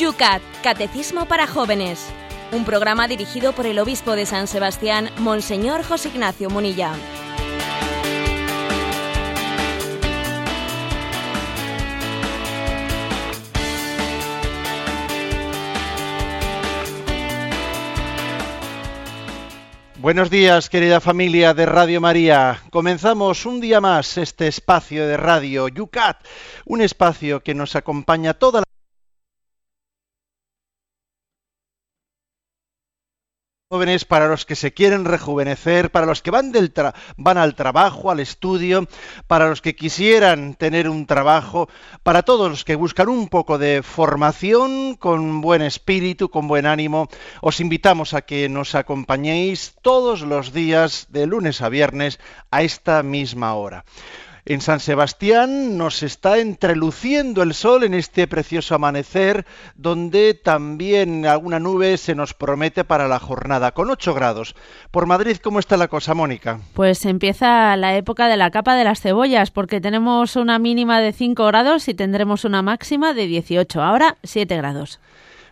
Yucat, Catecismo para Jóvenes. Un programa dirigido por el obispo de San Sebastián, Monseñor José Ignacio Munilla. Buenos días, querida familia de Radio María. Comenzamos un día más este espacio de radio Yucat, un espacio que nos acompaña toda jóvenes, para los que se quieren rejuvenecer, para los que van, del van al trabajo, al estudio, para los que quisieran tener un trabajo, para todos los que buscan un poco de formación con buen espíritu, con buen ánimo, os invitamos a que nos acompañéis todos los días de lunes a viernes a esta misma hora. En San Sebastián nos está entreluciendo el sol en este precioso amanecer, donde también alguna nube se nos promete para la jornada, con 8 grados. Por Madrid, ¿cómo está la cosa, Mónica? Pues empieza la época de la capa de las cebollas, porque tenemos una mínima de 5 grados y tendremos una máxima de 18. Ahora 7 grados.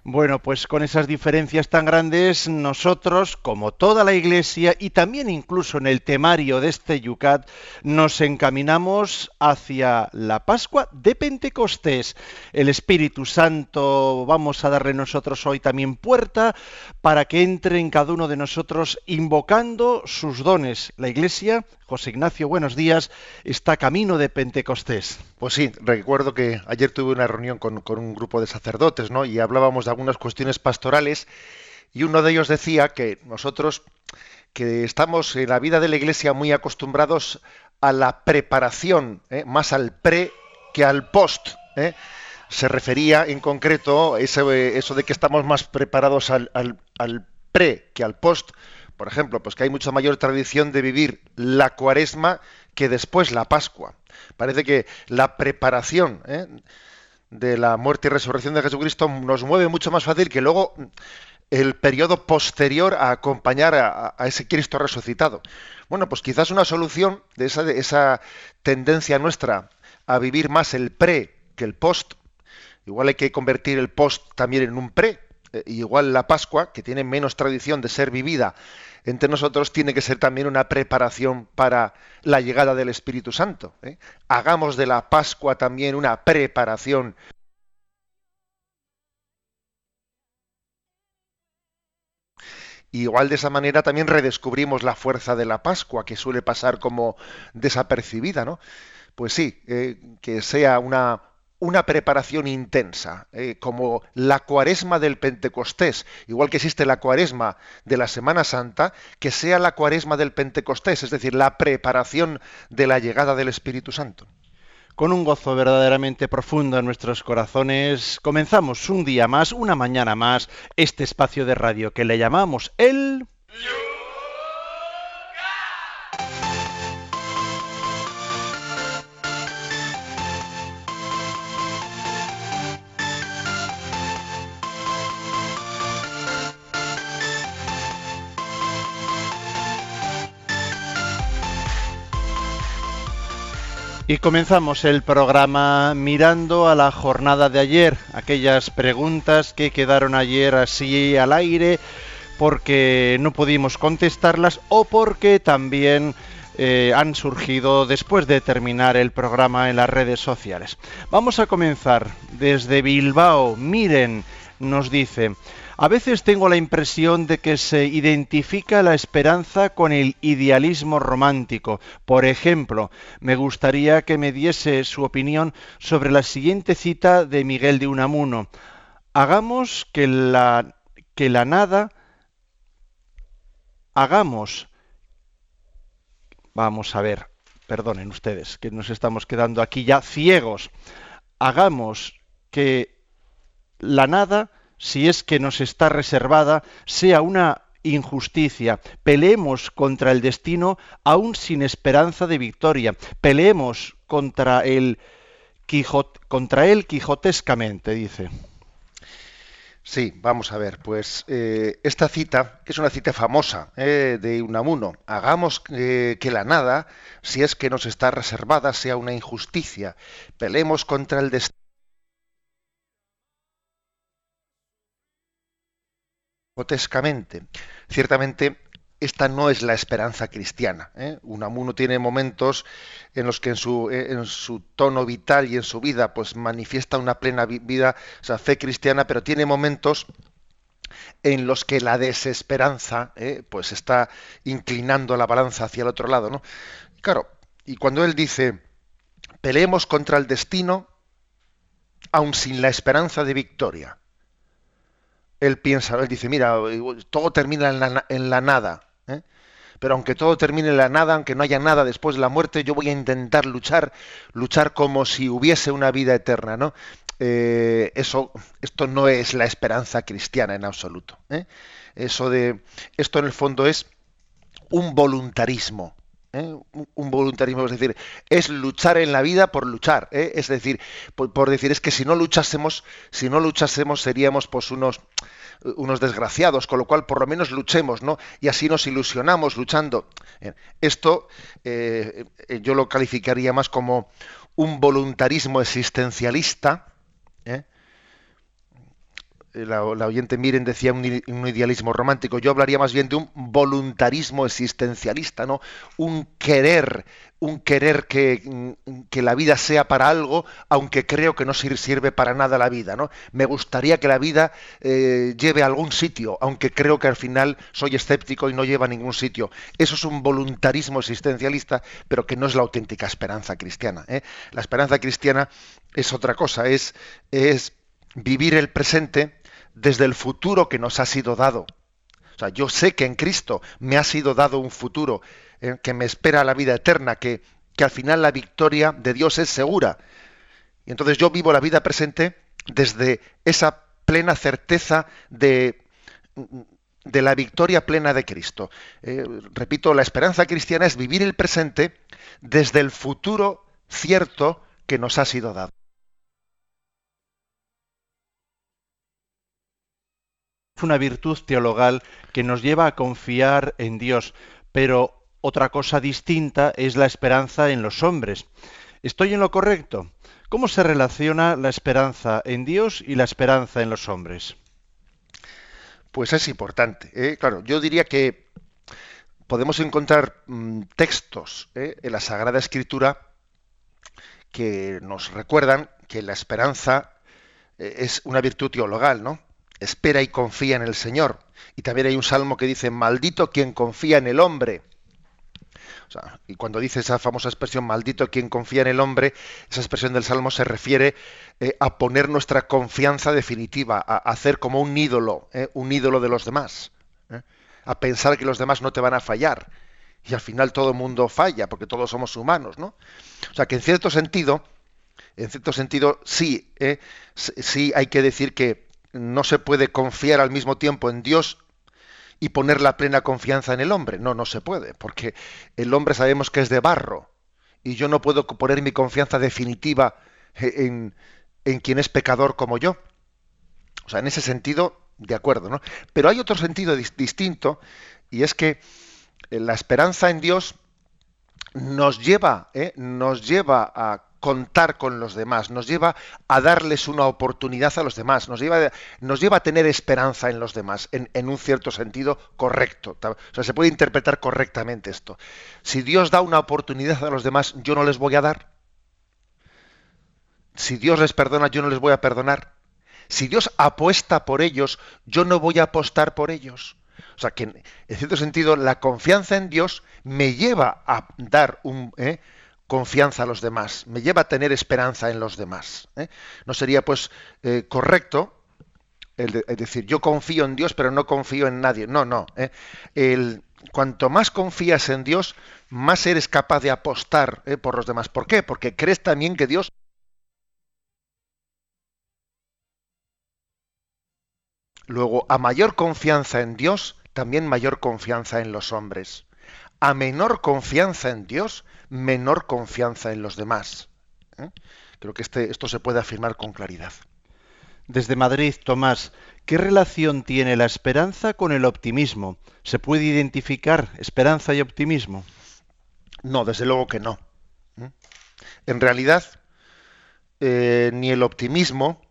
Bueno, pues con esas diferencias tan grandes, nosotros, como toda la Iglesia y también incluso en el temario de este Yucat, nos encaminamos hacia la Pascua de Pentecostés. El Espíritu Santo vamos a darle nosotros hoy también puerta para que entre en cada uno de nosotros invocando sus dones. La Iglesia José Ignacio, buenos días. Está camino de Pentecostés. Pues sí, recuerdo que ayer tuve una reunión con, un grupo de sacerdotes, ¿no? Y hablábamos de algunas cuestiones pastorales y uno de ellos decía que nosotros que estamos en la vida de la Iglesia muy acostumbrados a la preparación, ¿eh? más al pre que al post. ¿eh? Se refería en concreto eso de que estamos más preparados al, al pre que al post por ejemplo, pues que hay mucha mayor tradición de vivir la cuaresma que después la Pascua. Parece que la preparación ¿eh? De la muerte y resurrección de Jesucristo nos mueve mucho más fácil que luego el periodo posterior a acompañar a, ese Cristo resucitado. Bueno, pues quizás una solución de esa, de esa tendencia nuestra a vivir más el pre que el post, igual hay que convertir el post también en un pre, igual la Pascua, que tiene menos tradición de ser vivida entre nosotros tiene que ser también una preparación para la llegada del Espíritu Santo. ¿eh? Hagamos de la Pascua también una preparación. igual de esa manera también redescubrimos la fuerza de la Pascua, que suele pasar como desapercibida, ¿no? Pues sí, eh, que sea una, una preparación intensa, eh, como la cuaresma del Pentecostés, igual que existe la cuaresma de la Semana Santa, que sea la cuaresma del Pentecostés, es decir, la preparación de la llegada del Espíritu Santo. Con un gozo verdaderamente profundo en nuestros corazones, comenzamos un día más, una mañana más, este espacio de radio que le llamamos el... Y comenzamos el programa mirando a la jornada de ayer, aquellas preguntas que quedaron ayer así al aire porque no pudimos contestarlas o porque también eh, han surgido después de terminar el programa en las redes sociales. Vamos a comenzar desde Bilbao. Miren, nos dice, a veces tengo la impresión de que se identifica la esperanza con el idealismo romántico. Por ejemplo, me gustaría que me diese su opinión sobre la siguiente cita de Miguel de Unamuno. Hagamos que la, que la nada, hagamos, vamos a ver, perdonen ustedes, que nos estamos quedando aquí ya ciegos. Hagamos que la nada si es que nos está reservada, sea una injusticia. Peleemos contra el destino aún sin esperanza de victoria. Peleemos contra el contra él quijotescamente, dice. Sí, vamos a ver, pues eh, esta cita es una cita famosa eh, de Unamuno. Hagamos eh, que la nada, si es que nos está reservada, sea una injusticia. Peleemos contra el destino grotescamente. Ciertamente, esta no es la esperanza cristiana. ¿eh? Unamuno tiene momentos en los que en su, eh, en su, tono vital y en su vida pues manifiesta una plena vida, o fe cristiana, pero tiene momentos en los que la desesperanza ¿eh? pues está inclinando la balanza hacia el otro lado. ¿no? claro, y cuando él dice, peleemos contra el destino, aun sin la esperanza de victoria. Él piensa, él dice, mira, todo termina en la, nada, ¿eh? pero aunque todo termine en la nada, aunque no haya nada después de la muerte, yo voy a intentar luchar, luchar como si hubiese una vida eterna, ¿no? Eh, eso, esto no es la esperanza cristiana en absoluto. ¿eh? Eso de, esto en el fondo es un voluntarismo, ¿eh? un voluntarismo, es decir, es luchar en la vida por luchar, ¿eh? es decir, por, decir, es que si no luchásemos, si no luchásemos seríamos pues unos unos desgraciados, con lo cual por lo menos luchemos, ¿no? Y así nos ilusionamos luchando. Esto eh, yo lo calificaría más como un voluntarismo existencialista. La, oyente Miren decía un, idealismo romántico, yo hablaría más bien de un voluntarismo existencialista, ¿no? Un querer, un querer que, que, la vida sea para algo, aunque creo que no sirve para nada la vida, ¿no? Me gustaría que la vida eh, lleve a algún sitio, aunque creo que al final soy escéptico y no lleva a ningún sitio. Eso es un voluntarismo existencialista, pero que no es la auténtica esperanza cristiana. ¿eh? La esperanza cristiana es otra cosa, es, es vivir el presente desde el futuro que nos ha sido dado. O sea, yo sé que en Cristo me ha sido dado un futuro eh, que me espera la vida eterna, que, al final la victoria de Dios es segura. Y entonces yo vivo la vida presente desde esa plena certeza de, de la victoria plena de Cristo. Eh, repito, la esperanza cristiana es vivir el presente desde el futuro cierto que nos ha sido dado. Una virtud teologal que nos lleva a confiar en Dios, pero otra cosa distinta es la esperanza en los hombres. ¿Estoy en lo correcto? ¿Cómo se relaciona la esperanza en Dios y la esperanza en los hombres? Pues es importante. ¿eh? Claro, yo diría que podemos encontrar mm, textos ¿eh? en la Sagrada Escritura que nos recuerdan que la esperanza eh, es una virtud teologal, ¿no? Espera y confía en el Señor. Y también hay un salmo que dice, maldito quien confía en el hombre. y cuando dice esa famosa expresión, maldito quien confía en el hombre, esa expresión del salmo se refiere eh, a poner nuestra confianza definitiva, a, hacer como un ídolo, eh, un ídolo de los demás, eh, a pensar que los demás no te van a fallar. Y al final todo el mundo falla, porque todos somos humanos, ¿no? O sea que en cierto sentido, en cierto sentido, sí, sí hay que decir que no se puede confiar al mismo tiempo en Dios y poner la plena confianza en el hombre. No, no se puede, porque el hombre sabemos que es de barro y yo no puedo poner mi confianza definitiva en, en quien es pecador como yo. O sea, en ese sentido, de acuerdo, ¿no? Pero hay otro sentido distinto y es que eh, la esperanza en Dios nos lleva, ¿eh? nos lleva a contar con los demás, nos lleva a darles una oportunidad a los demás, nos lleva, nos lleva a tener esperanza en los demás, en, un cierto sentido correcto. O sea, se puede interpretar correctamente esto. Si Dios da una oportunidad a los demás, yo no les voy a dar. Si Dios les perdona, yo no les voy a perdonar. Si Dios apuesta por ellos, yo no voy a apostar por ellos. O sea que, en cierto sentido, la confianza en Dios me lleva a dar un, ¿eh? Confianza a los demás, me lleva a tener esperanza en los demás. ¿eh? No sería pues eh, correcto el, decir yo confío en Dios pero no confío en nadie. No, no. ¿eh? El, cuanto más confías en Dios, más eres capaz de apostar por los demás. ¿Por qué? Porque crees también que Dios Luego, a mayor confianza en Dios, también mayor confianza en los hombres. A menor confianza en Dios, menor confianza en los demás. ¿eh? Creo que este, esto se puede afirmar con claridad. Desde Madrid, Tomás, ¿qué relación tiene la esperanza con el optimismo? ¿Se puede identificar esperanza y optimismo? No, desde luego que no. ¿eh? En realidad, eh, ni el optimismo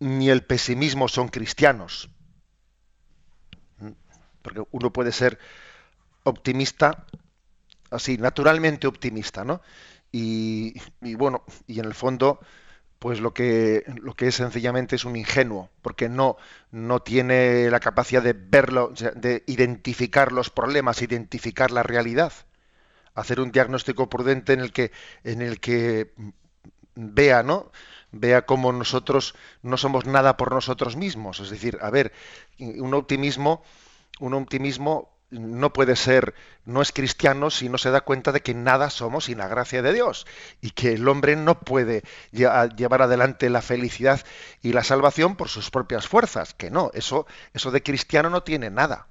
ni el pesimismo son cristianos. porque uno puede ser optimista, así, naturalmente optimista, ¿no? Y, bueno, y en el fondo, pues lo que, lo que es sencillamente es un ingenuo, porque no, no tiene la capacidad de verlo, de identificar los problemas, identificar la realidad, hacer un diagnóstico prudente en el que, en el que vea, ¿no? vea cómo nosotros no somos nada por nosotros mismos. Es decir, a ver, un optimismo, un optimismo no puede ser, no es cristiano si no se da cuenta de que nada somos sin la gracia de Dios y que el hombre no puede llevar adelante la felicidad y la salvación por sus propias fuerzas, que no, eso, eso de cristiano no tiene nada.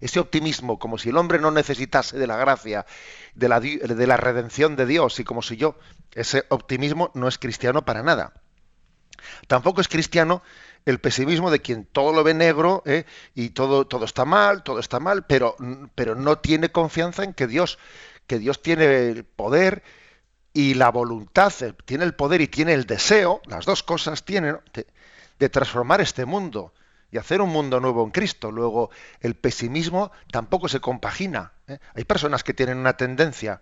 Ese optimismo, como si el hombre no necesitase de la gracia, de la, de la redención de Dios y como si yo, ese optimismo no es cristiano para nada. Tampoco es cristiano el pesimismo de quien todo lo ve negro ¿eh? y todo, todo está mal, todo está mal, pero, pero no tiene confianza en que Dios, que Dios tiene el poder y la voluntad, eh, tiene el poder y tiene el deseo, las dos cosas tienen, de, transformar este mundo y hacer un mundo nuevo en Cristo. Luego, el pesimismo tampoco se compagina. ¿eh? Hay personas que tienen una tendencia,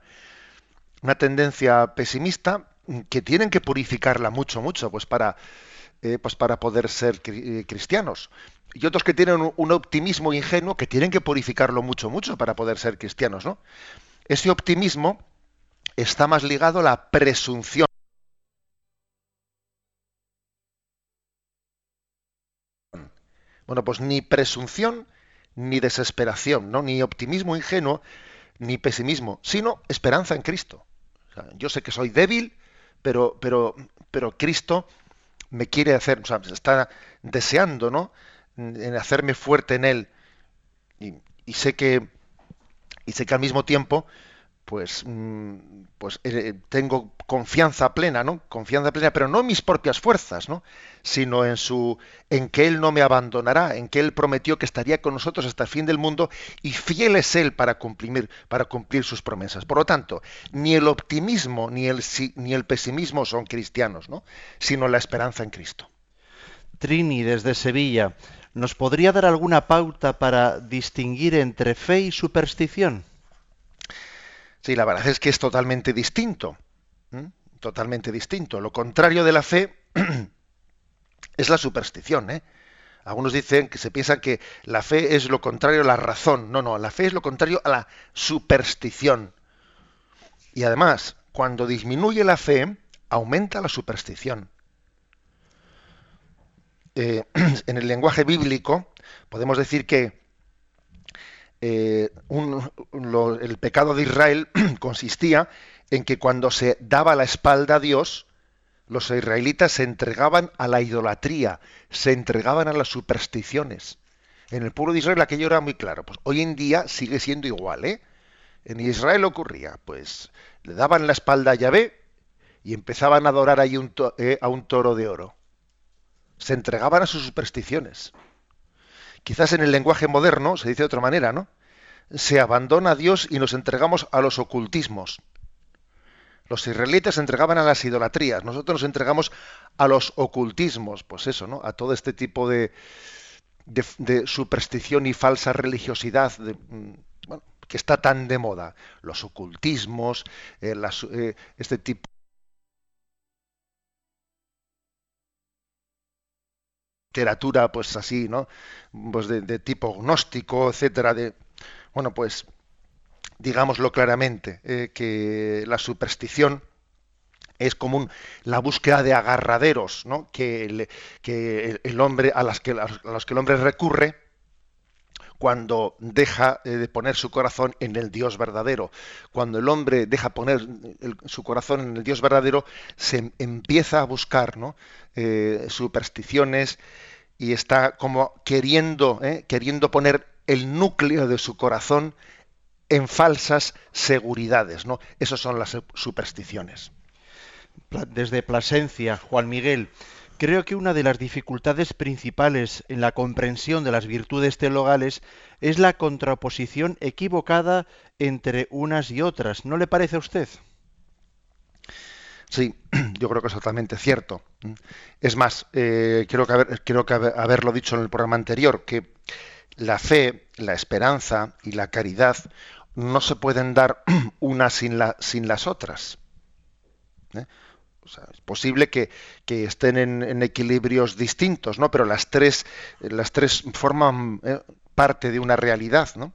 una tendencia pesimista que tienen que purificarla mucho, mucho, pues para eh, pues para poder ser eh, cristianos. Y otros que tienen un, optimismo ingenuo que tienen que purificarlo mucho, mucho para poder ser cristianos. ¿no? Ese optimismo está más ligado a la presunción. Bueno, pues ni presunción ni desesperación, ¿no? Ni optimismo ingenuo, ni pesimismo, sino esperanza en Cristo. yo sé que soy débil, pero, pero, pero Cristo me quiere hacer, o sea, está deseando, ¿no? En hacerme fuerte en él. Y, y sé que y sé que al mismo tiempo pues, mm, pues eh, tengo confianza plena, ¿no? Confianza plena, pero no en mis propias fuerzas, ¿no? Sino en su, en que Él no me abandonará, en que Él prometió que estaría con nosotros hasta el fin del mundo y fiel es Él para cumplir, para cumplir sus promesas. Por lo tanto, ni el optimismo ni el, ni el pesimismo son cristianos, ¿no? Sino la esperanza en Cristo. Trini, desde Sevilla, ¿nos podría dar alguna pauta para distinguir entre fe y superstición? Sí, la verdad es que es totalmente distinto. Totalmente distinto. Lo contrario de la fe es la superstición. ¿eh? Algunos dicen que se piensa que la fe es lo contrario a la razón. No, no, la fe es lo contrario a la superstición. Y además, cuando disminuye la fe, aumenta la superstición. Eh, en el lenguaje bíblico podemos decir que eh, el pecado de Israel consistía en que cuando se daba la espalda a Dios, los israelitas se entregaban a la idolatría, se entregaban a las supersticiones. En el pueblo de Israel aquello era muy claro. Pues hoy en día sigue siendo igual, ¿eh? En Israel ocurría, pues le daban la espalda a Yahvé y empezaban a adorar ahí eh, a un toro de oro. Se entregaban a sus supersticiones. Quizás en el lenguaje moderno se dice de otra manera, ¿no? Se abandona a Dios y nos entregamos a los ocultismos. Los israelitas se entregaban a las idolatrías, nosotros nos entregamos a los ocultismos, pues eso, ¿no? A todo este tipo de, de, superstición y falsa religiosidad mm, que está tan de moda. Los ocultismos, eh, eh, este tipo literatura pues así, ¿no? Pues de, tipo gnóstico, etcétera, de bueno, pues digámoslo claramente, eh, que la superstición es como la búsqueda de agarraderos, ¿no? Que, que el, hombre a las que a los que el hombre recurre cuando deja eh, de poner su corazón en el Dios verdadero. Cuando el hombre deja poner su corazón en el Dios verdadero, se empieza a buscar ¿no? Eh, supersticiones y está como queriendo, ¿eh? queriendo poner el núcleo de su corazón en falsas seguridades. ¿no? Esas son las supersticiones. Desde Plasencia, Juan Miguel, Creo que una de las dificultades principales en la comprensión de las virtudes teologales es la contraposición equivocada entre unas y otras. ¿No le parece a usted? Sí, yo creo que es totalmente cierto. Es más, eh, creo, que haberlo dicho en el programa anterior, que, la fe, la esperanza y la caridad no se pueden dar una sin las otras. ¿eh? Es posible que, estén en, equilibrios distintos, ¿no? Pero las tres, las tres forman ¿eh? parte de una realidad, ¿no?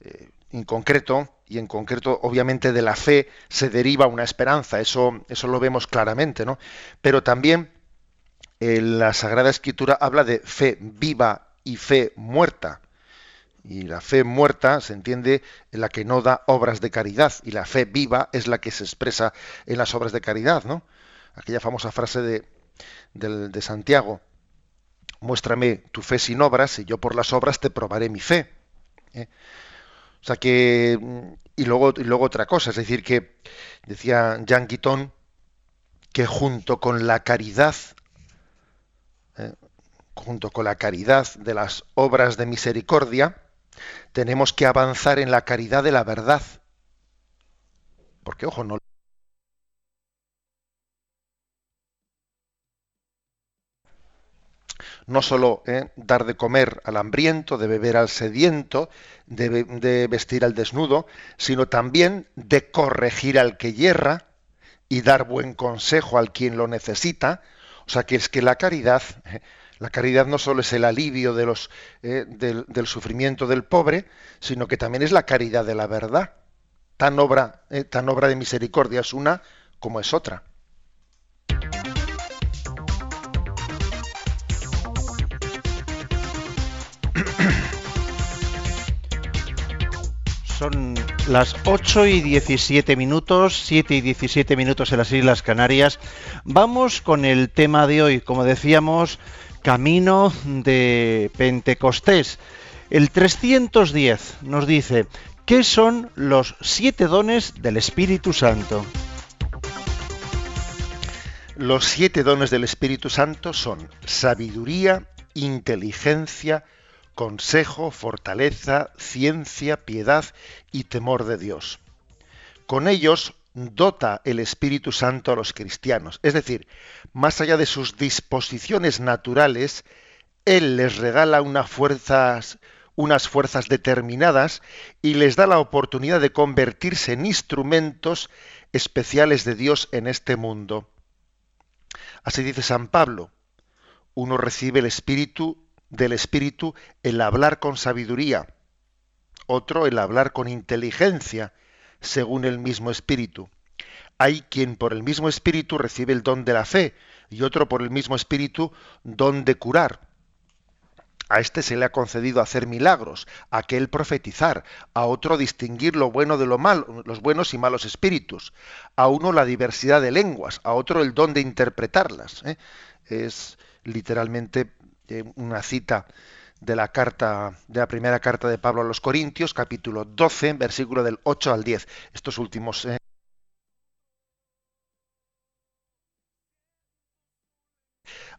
Eh, en concreto, y en concreto, obviamente, de la fe se deriva una esperanza, eso, eso lo vemos claramente, ¿no? Pero también la Sagrada Escritura habla de fe viva y fe muerta. Y la fe muerta se entiende en la que no da obras de caridad, y la fe viva es la que se expresa en las obras de caridad, ¿no? Aquella famosa frase de, de, Santiago, muéstrame tu fe sin obras, y yo por las obras te probaré mi fe. ¿eh? O sea que, y luego, y luego otra cosa, es decir, que decía Jean Guiton que junto con la caridad ¿eh? junto con la caridad de las obras de misericordia, tenemos que avanzar en la caridad de la verdad. Porque, ojo, no no solo ¿eh? dar de comer al hambriento, de beber al sediento, de, vestir al desnudo, sino también de corregir al que yerra y dar buen consejo al quien lo necesita, o sea que es que la caridad, la caridad no solo es el alivio eh, del, sufrimiento del pobre, sino que también es la caridad de la verdad. Tan obra, eh, tan obra de misericordia es una como es otra. Son las 8 y 17 minutos, 7 y 17 minutos en las Islas Canarias. Vamos con el tema de hoy, como decíamos, camino de Pentecostés. El 310 nos dice, ¿qué son los siete dones del Espíritu Santo? Los siete dones del Espíritu Santo son sabiduría, inteligencia, consejo, fortaleza, ciencia, piedad y temor de Dios. Con ellos dota el Espíritu Santo a los cristianos. Es decir, más allá de sus disposiciones naturales, Él les regala unas fuerzas, determinadas y les da la oportunidad de convertirse en instrumentos especiales de Dios en este mundo. Así dice San Pablo, uno recibe el Espíritu del Espíritu el hablar con sabiduría, otro el hablar con inteligencia, según el mismo Espíritu. Hay quien por el mismo Espíritu recibe el don de la fe y otro por el mismo Espíritu don de curar. A este se le ha concedido hacer milagros, a aquel profetizar, a otro distinguir lo bueno de lo malo, los buenos y malos espíritus, a uno la diversidad de lenguas, a otro el don de interpretarlas. ¿eh? Es literalmente una cita de la carta de la primera carta de Pablo a los Corintios, capítulo 12, versículo del 8 al 10. Estos últimos eh,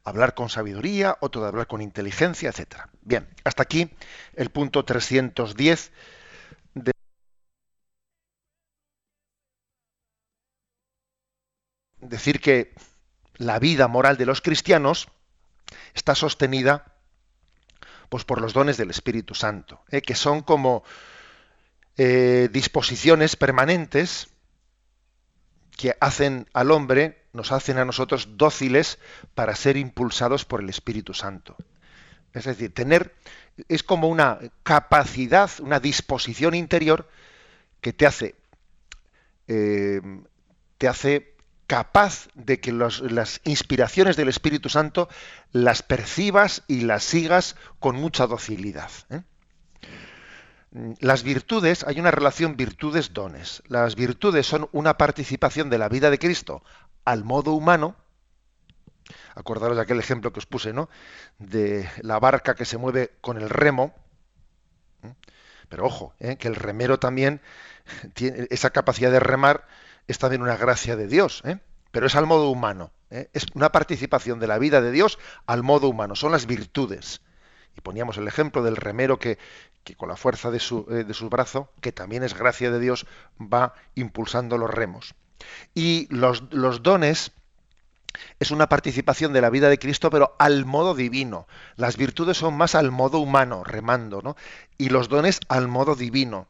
hablar con sabiduría, otro de hablar con inteligencia, etcétera. Bien, hasta aquí el punto 310 de decir que la vida moral de los cristianos está sostenida pues, por los dones del Espíritu Santo, ¿eh? que son como eh, disposiciones permanentes que hacen al hombre, nos hacen a nosotros dóciles para ser impulsados por el Espíritu Santo. Es decir, tener es como una capacidad, una disposición interior que te hace, eh, te hace capaz de que las inspiraciones del Espíritu Santo las percibas y las sigas con mucha docilidad. ¿eh? Las virtudes, hay una relación virtudes-dones. Las virtudes son una participación de la vida de Cristo al modo humano. Acordaros de aquel ejemplo que os puse, ¿no? De la barca que se mueve con el remo. ¿eh? Pero ojo, ¿eh? que el remero también tiene esa capacidad de remar es también una gracia de Dios, ¿eh? pero es al modo humano. ¿eh? Es una participación de la vida de Dios al modo humano. Son las virtudes. Y poníamos el ejemplo del remero que, que con la fuerza de su, eh, de brazo, que también es gracia de Dios, va impulsando los remos. Y los, los dones es una participación de la vida de Cristo, pero al modo divino. Las virtudes son más al modo humano, remando, ¿no? Y los dones al modo divino.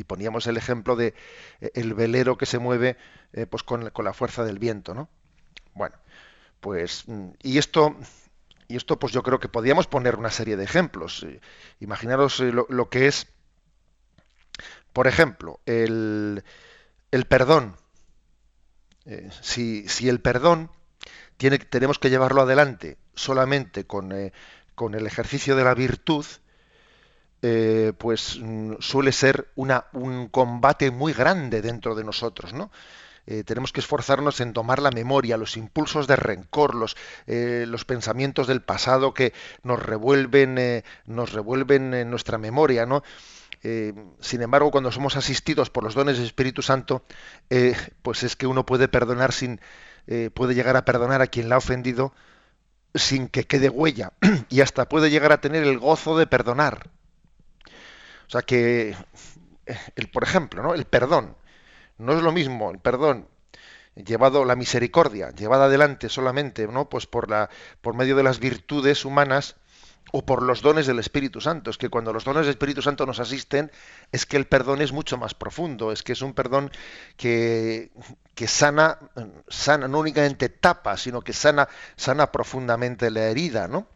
Y poníamos el ejemplo de eh, el velero que se mueve eh, pues con, la fuerza del viento, ¿no? Bueno, pues mm, y esto y esto pues yo creo que podríamos poner una serie de ejemplos. Eh, imaginaros lo, que es, por ejemplo, el, el perdón. si, si, el perdón tiene, tenemos que llevarlo adelante solamente con, con el ejercicio de la virtud, eh, pues mm, suele ser una, un combate muy grande dentro de nosotros, ¿no? Eh, tenemos que esforzarnos en tomar la memoria, los impulsos de rencor, los, eh, los pensamientos del pasado que nos revuelven, nos revuelven en nuestra memoria, ¿no? sin embargo, cuando somos asistidos por los dones del Espíritu Santo, pues es que uno puede perdonar sin, puede llegar a perdonar a quien la ha ofendido sin que quede huella y hasta puede llegar a tener el gozo de perdonar. O sea que, el, por ejemplo, ¿no? el perdón. No es lo mismo el perdón llevado la misericordia, llevada adelante solamente, ¿no? Pues por la, por medio de las virtudes humanas o por los dones del Espíritu Santo. Es que cuando los dones del Espíritu Santo nos asisten, es que el perdón es mucho más profundo, es que es un perdón que, que sana, sana, no únicamente tapa, sino que sana, sana profundamente la herida, ¿no?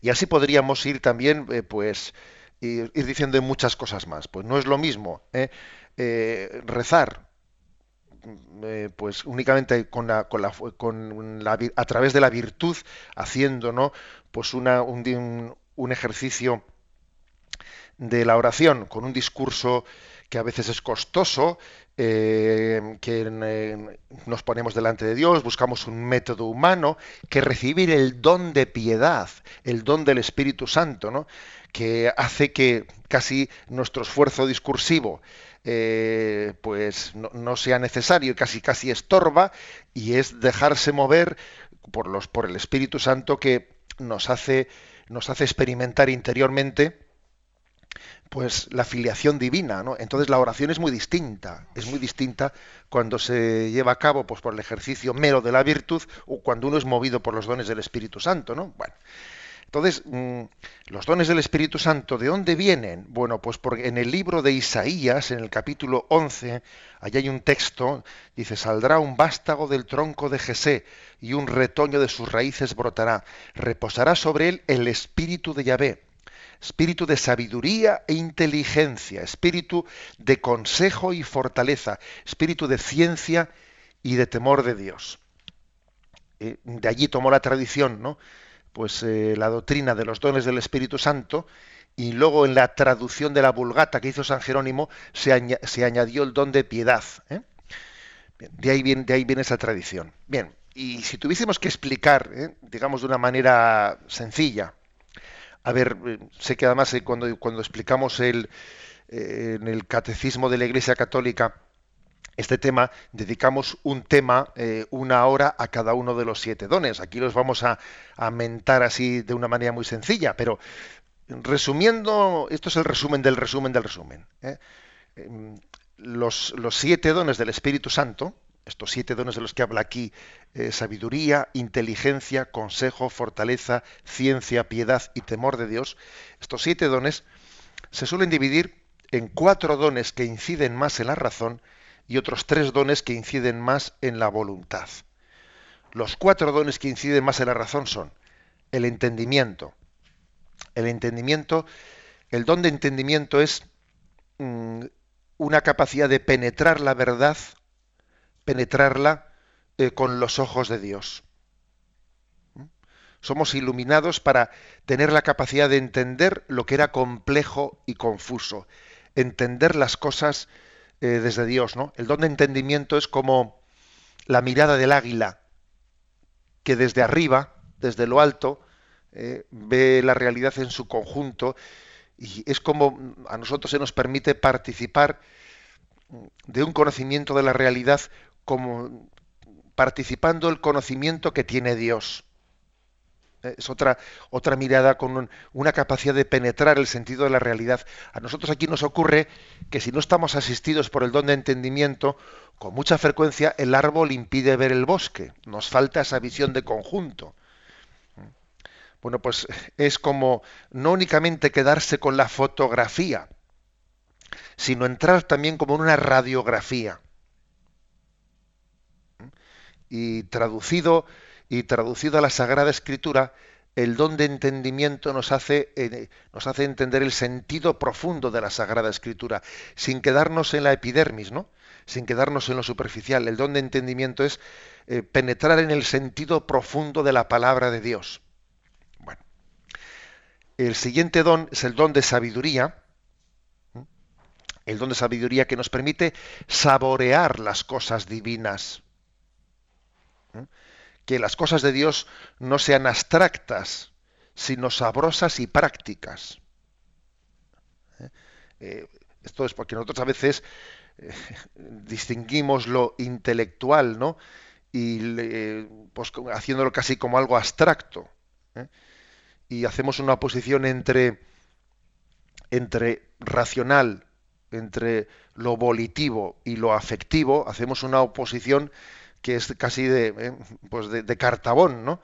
Y así podríamos ir también, eh, pues, ir, diciendo muchas cosas más. Pues no es lo mismo ¿eh? Eh, rezar eh, pues únicamente con la, con la, a través de la virtud haciendo ¿no? pues una, un, un, ejercicio de la oración con un discurso que a veces es costoso, que nos ponemos delante de Dios, buscamos un método humano, que recibir el don de piedad, el don del Espíritu Santo, ¿no? Que hace que casi nuestro esfuerzo discursivo eh, pues no, sea necesario casi casi estorba y es dejarse mover por los por el Espíritu Santo que nos hace nos hace experimentar interiormente pues la filiación divina, ¿no? Entonces la oración es muy distinta, es muy distinta cuando se lleva a cabo pues por el ejercicio mero de la virtud o cuando uno es movido por los dones del Espíritu Santo, ¿no? Bueno, entonces, mm, los dones del Espíritu Santo, ¿de dónde vienen? Bueno, pues porque en el libro de Isaías, en el capítulo 11, allá hay un texto, dice, saldrá un vástago del tronco de Jesé y un retoño de sus raíces brotará. Reposará sobre él el espíritu de Yahvé, espíritu de sabiduría e inteligencia, espíritu de consejo y fortaleza, espíritu de ciencia y de temor de Dios. Eh, de allí tomó la tradición, ¿no? Pues eh, la doctrina de los dones del Espíritu Santo y luego en la traducción de la Vulgata que hizo San Jerónimo se, añadió el don de piedad. ¿eh? de, ahí viene, de ahí viene esa tradición. Bien, y si tuviésemos que explicar, ¿eh? digamos de una manera sencilla, a ver, sé que además cuando, cuando explicamos el, en el catecismo de la Iglesia Católica, este tema, dedicamos un tema, eh, una hora a cada uno de los siete dones. Aquí los vamos a, mentar así de una manera muy sencilla, pero resumiendo, esto es el resumen del resumen del resumen. ¿eh? Em, los, los, siete dones del Espíritu Santo, estos siete dones de los que habla aquí, eh, sabiduría, inteligencia, consejo, fortaleza, ciencia, piedad y temor de Dios, estos siete dones se suelen dividir en cuatro dones que inciden más en la razón y otros tres dones que inciden más en la voluntad. Los cuatro dones que inciden más en la razón son el entendimiento. El entendimiento, el don de entendimiento es mm, una capacidad de penetrar la verdad, penetrarla eh, con los ojos de Dios. ¿Mm? Somos iluminados para tener la capacidad de entender lo que era complejo y confuso, entender las cosas eh, desde Dios, ¿no? El don de entendimiento es como la mirada del águila, que desde arriba, desde lo alto, eh, ve la realidad en su conjunto y es como a nosotros se nos permite participar de un conocimiento de la realidad como participando el conocimiento que tiene Dios. Es otra, otra mirada con una capacidad de penetrar el sentido de la realidad. A nosotros aquí nos ocurre que si no estamos asistidos por el don de entendimiento, con mucha frecuencia el árbol impide ver el bosque. Nos falta esa visión de conjunto. Bueno, pues es como no únicamente quedarse con la fotografía, sino entrar también como en una radiografía. Y traducido y traducido a la Sagrada Escritura, el don de entendimiento nos hace, eh, nos hace entender el sentido profundo de la Sagrada Escritura, sin quedarnos en la epidermis, ¿no? sin quedarnos en lo superficial. El don de entendimiento es eh, penetrar en el sentido profundo de la palabra de Dios. Bueno, el siguiente don es el don de sabiduría, el don de sabiduría que nos permite saborear las cosas divinas que las cosas de Dios no sean abstractas, sino sabrosas y prácticas. ¿Eh? Eh, esto es porque nosotros a veces eh, distinguimos lo intelectual, ¿no? Y pues, haciéndolo casi como algo abstracto. Y hacemos una oposición entre, entre racional, entre lo volitivo y lo afectivo, hacemos una oposición que es casi de, eh, pues de, cartabón, ¿no?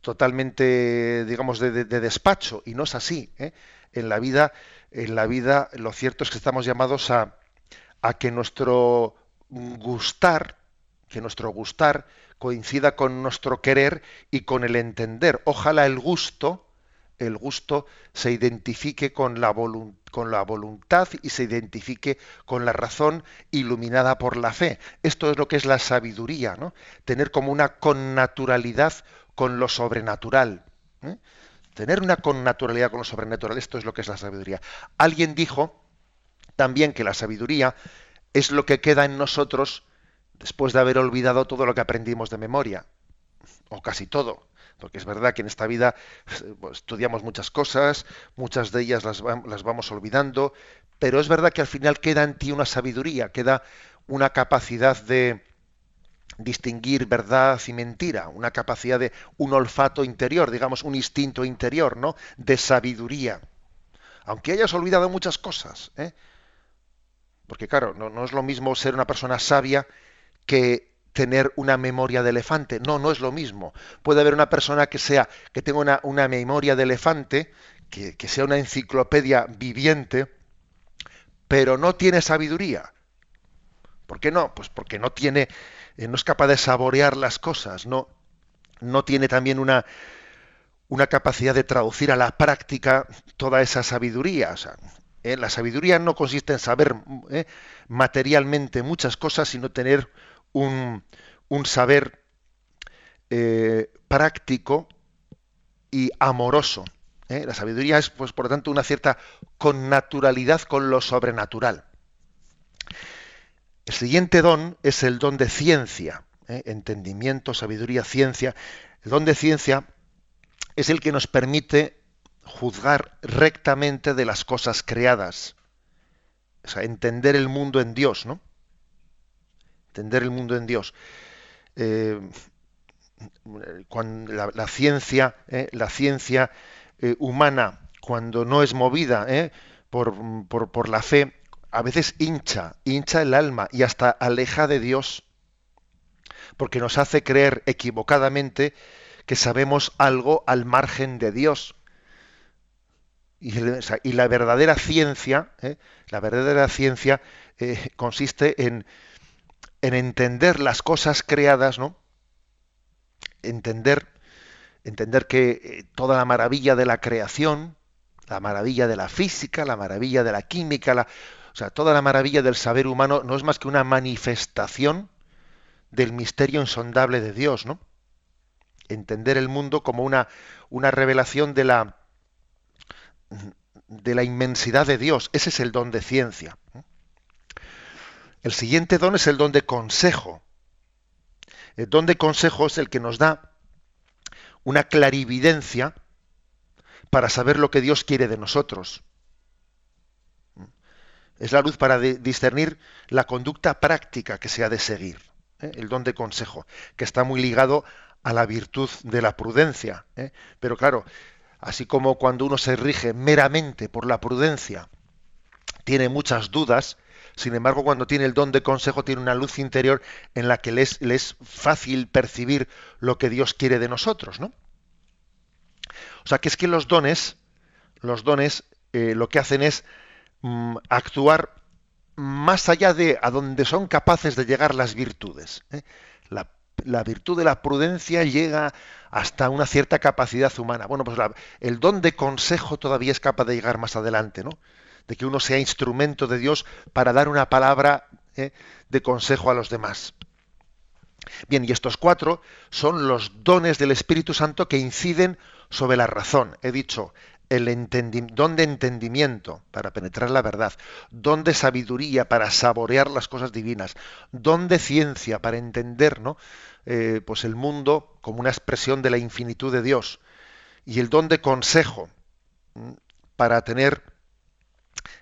Totalmente, digamos, de, despacho, y no es así. ¿eh? En la vida, en la vida, lo cierto es que estamos llamados a, a que nuestro gustar, que nuestro gustar coincida con nuestro querer y con el entender. Ojalá el gusto el gusto se identifique con la, voluntad y se identifique con la razón iluminada por la fe. Esto es lo que es la sabiduría, ¿no? Tener como una connaturalidad con lo sobrenatural. ¿eh? Tener una connaturalidad con lo sobrenatural, esto es lo que es la sabiduría. Alguien dijo también que la sabiduría es lo que queda en nosotros después de haber olvidado todo lo que aprendimos de memoria, o casi todo porque es verdad que en esta vida pues, estudiamos muchas cosas, muchas de ellas las, vamos olvidando, pero es verdad que al final queda en ti una sabiduría, queda una capacidad de distinguir verdad y mentira, una capacidad de un olfato interior, digamos, un instinto interior, ¿no? De sabiduría. Aunque hayas olvidado muchas cosas, ¿eh? Porque claro, no es lo mismo ser una persona sabia que tener una memoria de elefante. No, no es lo mismo. Puede haber una persona que sea, que tenga una, memoria de elefante, que, sea una enciclopedia viviente, pero no tiene sabiduría. ¿Por qué no? Pues porque no tiene, eh, no es capaz de saborear las cosas, no, no tiene también una, una capacidad de traducir a la práctica toda esa sabiduría. ¿eh? La sabiduría no consiste en saber ¿eh? materialmente muchas cosas, sino tener un, saber eh, práctico y amoroso. ¿eh? La sabiduría es, pues, por lo tanto, una cierta connaturalidad con lo sobrenatural. El siguiente don es el don de ciencia, ¿eh? entendimiento, sabiduría, ciencia. El don de ciencia es el que nos permite juzgar rectamente de las cosas creadas, o sea, entender el mundo en Dios, ¿no? Entender el mundo en Dios. Eh, cuando la, ciencia, eh, la ciencia eh, humana, cuando no es movida por, por, la fe, a veces hincha, hincha el alma y hasta aleja de Dios, porque nos hace creer equivocadamente que sabemos algo al margen de Dios. Y, y la verdadera ciencia, la verdadera ciencia consiste en, en entender las cosas creadas, ¿no? Entender, entender que eh, toda la maravilla de la creación, la maravilla de la física, la maravilla de la química, la, o sea, toda la maravilla del saber humano no es más que una manifestación del misterio insondable de Dios, ¿no? Entender el mundo como una, una revelación de la, de la inmensidad de Dios. Ese es el don de ciencia. El siguiente don es el don de consejo. El don de consejo es el que nos da una clarividencia para saber lo que Dios quiere de nosotros. Es la luz para discernir la conducta práctica que se ha de seguir. ¿eh? El don de consejo, que está muy ligado a la virtud de la prudencia. ¿eh? Pero claro, así como cuando uno se rige meramente por la prudencia, tiene muchas dudas, sin embargo, cuando tiene el don de consejo, tiene una luz interior en la que le es, fácil percibir lo que Dios quiere de nosotros, ¿no? O sea, que es que los dones, los dones, eh, lo que hacen es mm, actuar más allá de a donde son capaces de llegar las virtudes. ¿eh? La, virtud de la prudencia llega hasta una cierta capacidad humana. Bueno, pues el don de consejo todavía es capaz de llegar más adelante, ¿no? De que uno sea instrumento de Dios para dar una palabra ¿eh? de consejo a los demás. Bien, y estos cuatro son los dones del Espíritu Santo que inciden sobre la razón. He dicho, el don de entendimiento para penetrar la verdad, don de sabiduría para saborear las cosas divinas, don de ciencia para entender ¿no? Eh, pues el mundo como una expresión de la infinitud de Dios, y el don de consejo para tener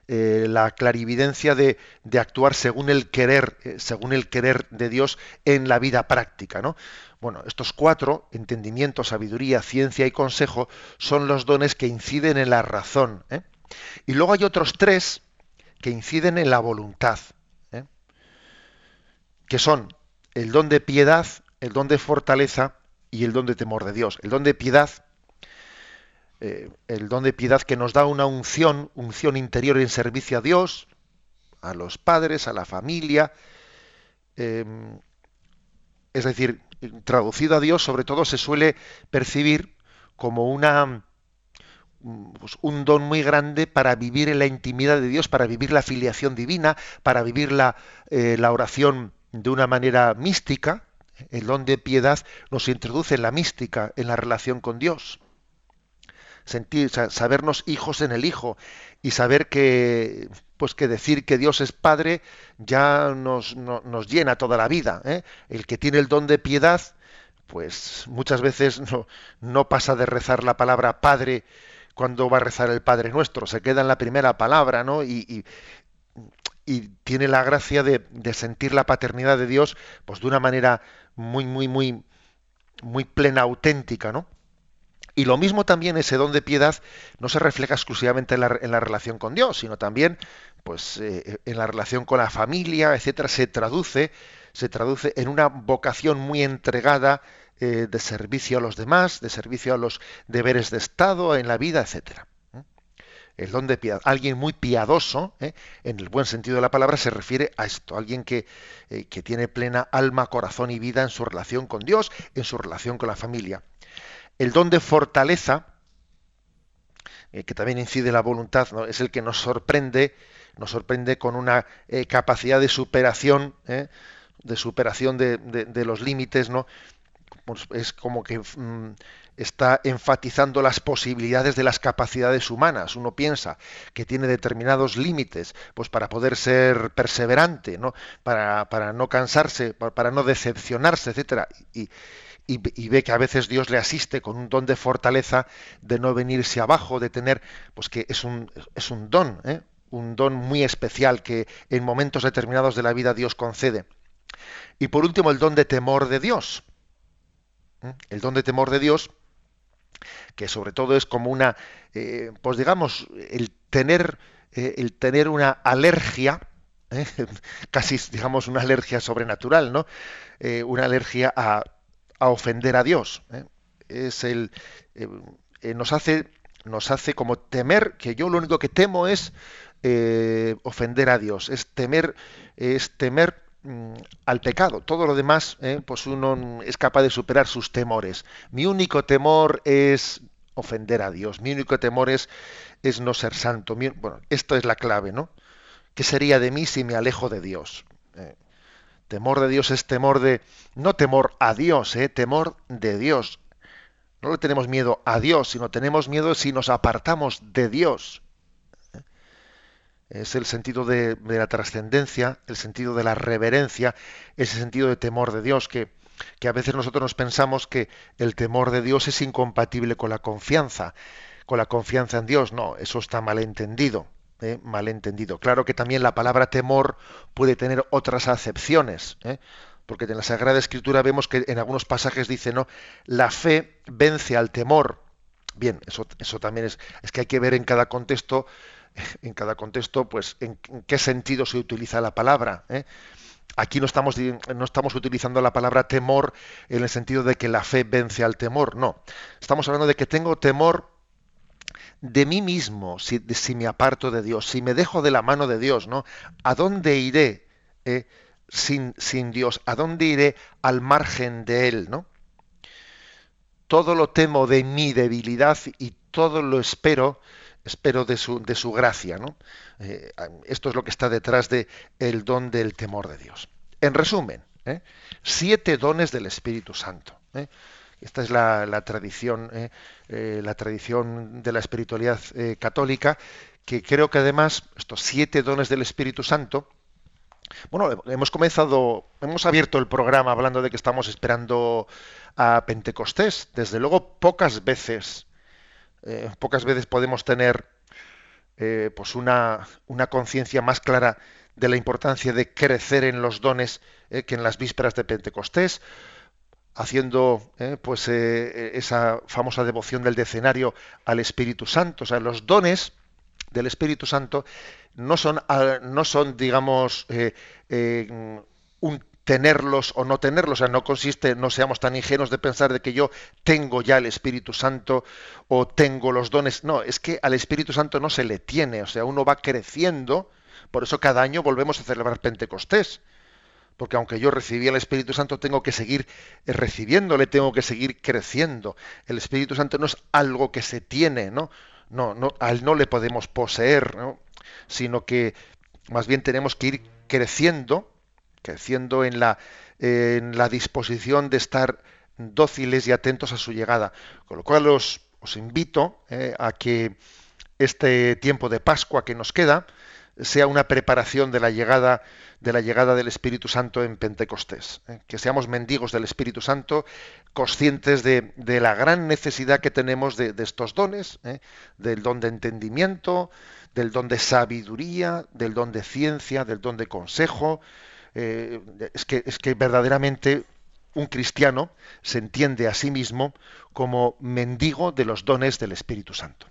eh, la clarividencia de, actuar según el querer, eh, según el querer de Dios en la vida práctica, ¿no? Bueno, estos cuatro, entendimiento, sabiduría, ciencia y consejo, son los dones que inciden en la razón. ¿eh? Y luego hay otros tres que inciden en la voluntad, que son el don de piedad, el don de fortaleza y el don de temor de Dios. El don de piedad eh, el don de piedad que nos da una unción, unción interior en servicio a Dios, a los padres, a la familia. Em, es decir, traducido a Dios, sobre todo se suele percibir como una pues, un don muy grande para vivir en la intimidad de Dios, para vivir la filiación divina, para vivir la, eh, la oración de una manera mística. El don de piedad nos introduce en la mística, en la relación con Dios sentir, sabernos hijos en el Hijo y saber que, pues que decir que Dios es Padre ya nos, nos llena toda la vida. ¿eh? El que tiene el don de piedad, pues muchas veces no, no pasa de rezar la palabra Padre cuando va a rezar el Padre Nuestro, se queda en la primera palabra, ¿no? Y, y, y tiene la gracia de, de, sentir la paternidad de Dios, pues de una manera muy, muy, muy, muy plena, auténtica, ¿no? Y lo mismo también ese don de piedad no se refleja exclusivamente en la, relación con Dios, sino también pues, eh, en la relación con la familia, etcétera, se traduce, se traduce en una vocación muy entregada eh, de servicio a los demás, de servicio a los deberes de Estado, en la vida, etcétera. ¿eh? El don de piedad. Alguien muy piadoso, en el buen sentido de la palabra, se refiere a esto. Alguien que, que tiene plena alma, corazón y vida en su relación con Dios, en su relación con la familia. El don de fortaleza, eh, que también incide la voluntad, es el que nos sorprende, nos sorprende con una eh, capacidad de superación, ¿eh? de superación de, los límites, ¿no? Pues es como que mm, está enfatizando las posibilidades de las capacidades humanas. Uno piensa que tiene determinados límites, pues para poder ser perseverante, ¿no? Para, para no cansarse, para, no decepcionarse, etcétera. Y, ve que a veces Dios le asiste con un don de fortaleza, de no venirse abajo, de tener, pues que es un, es un don, ¿eh? un don muy especial que en momentos determinados de la vida Dios concede. Y por último, el don de temor de Dios. ¿eh? El don de temor de Dios, que sobre todo es como una, eh, pues digamos, el tener, el tener una alergia, casi digamos una alergia sobrenatural, ¿no? una alergia a a ofender a Dios. ¿eh? Es el, eh, eh, nos, hace, nos hace como temer, que yo lo único que temo es ofender a Dios, es temer, es temer mm, al pecado. Todo lo demás, pues uno es capaz de superar sus temores. Mi único temor es ofender a Dios. Mi único temor es, es no ser santo. bueno, esto es la clave, ¿no? ¿Qué sería de mí si me alejo de Dios? Temor de Dios es temor de, no temor a Dios, ¿eh? temor de Dios. No le tenemos miedo a Dios, sino tenemos miedo si nos apartamos de Dios. Es el sentido de, la trascendencia, el sentido de la reverencia, ese sentido de temor de Dios que, que a veces nosotros nos pensamos que el temor de Dios es incompatible con la confianza, con la confianza en Dios. No, eso está mal entendido. Malentendido. Claro que también la palabra temor puede tener otras acepciones. ¿eh? porque en la Sagrada Escritura vemos que en algunos pasajes dice, ¿no? La fe vence al temor. Bien, eso, eso también es, es que hay que ver en cada contexto, en cada contexto, pues, en, qué sentido se utiliza la palabra. ¿eh? Aquí no estamos, no estamos utilizando la palabra temor en el sentido de que la fe vence al temor, no. Estamos hablando de que tengo temor de mí mismo si, me aparto de Dios, si me dejo de la mano de Dios, ¿no? ¿A dónde iré eh, sin, sin Dios? ¿A dónde iré al margen de Él, ¿no? Todo lo temo de mi debilidad y todo lo espero espero de su, de su gracia. ¿no? Eh, esto es lo que está detrás de el don del temor de Dios. En resumen, ¿eh? siete dones del Espíritu Santo. ¿Eh? Esta es la, tradición, la tradición de la espiritualidad católica, que creo que además estos siete dones del Espíritu Santo, bueno, hemos comenzado, hemos abierto el programa hablando de que estamos esperando a Pentecostés. Desde luego, pocas veces eh, pocas veces podemos tener eh, pues una, conciencia más clara de la importancia de crecer en los dones eh, que en las vísperas de Pentecostés, haciendo pues esa famosa devoción del decenario al Espíritu Santo. O sea, los dones del Espíritu Santo no son, ah, no son digamos, un tenerlos o no tenerlos, o sea, no consiste, no seamos tan ingenuos de pensar de que yo tengo ya el Espíritu Santo o tengo los dones, no, es que al Espíritu Santo no se le tiene, o sea, uno va creciendo, por eso cada año volvemos a celebrar Pentecostés, porque aunque yo recibí el Espíritu Santo, tengo que seguir recibiéndole, tengo que seguir creciendo. El Espíritu Santo no es algo que se tiene, ¿no? No, no, a él no le podemos poseer, ¿no? sino que más bien tenemos que ir creciendo creciendo en la, en la disposición de estar dóciles y atentos a su llegada. Con lo cual os, os invito eh, a que este tiempo de Pascua que nos queda sea una preparación de la llegada de la llegada del Espíritu Santo en Pentecostés. Eh, que seamos mendigos del Espíritu Santo, conscientes de, de la gran necesidad que tenemos de, estos dones, eh, del don de entendimiento, del don de sabiduría, del don de ciencia, del don de consejo, eh, es, que, es que verdaderamente un cristiano se entiende a sí mismo como mendigo de los dones del Espíritu Santo.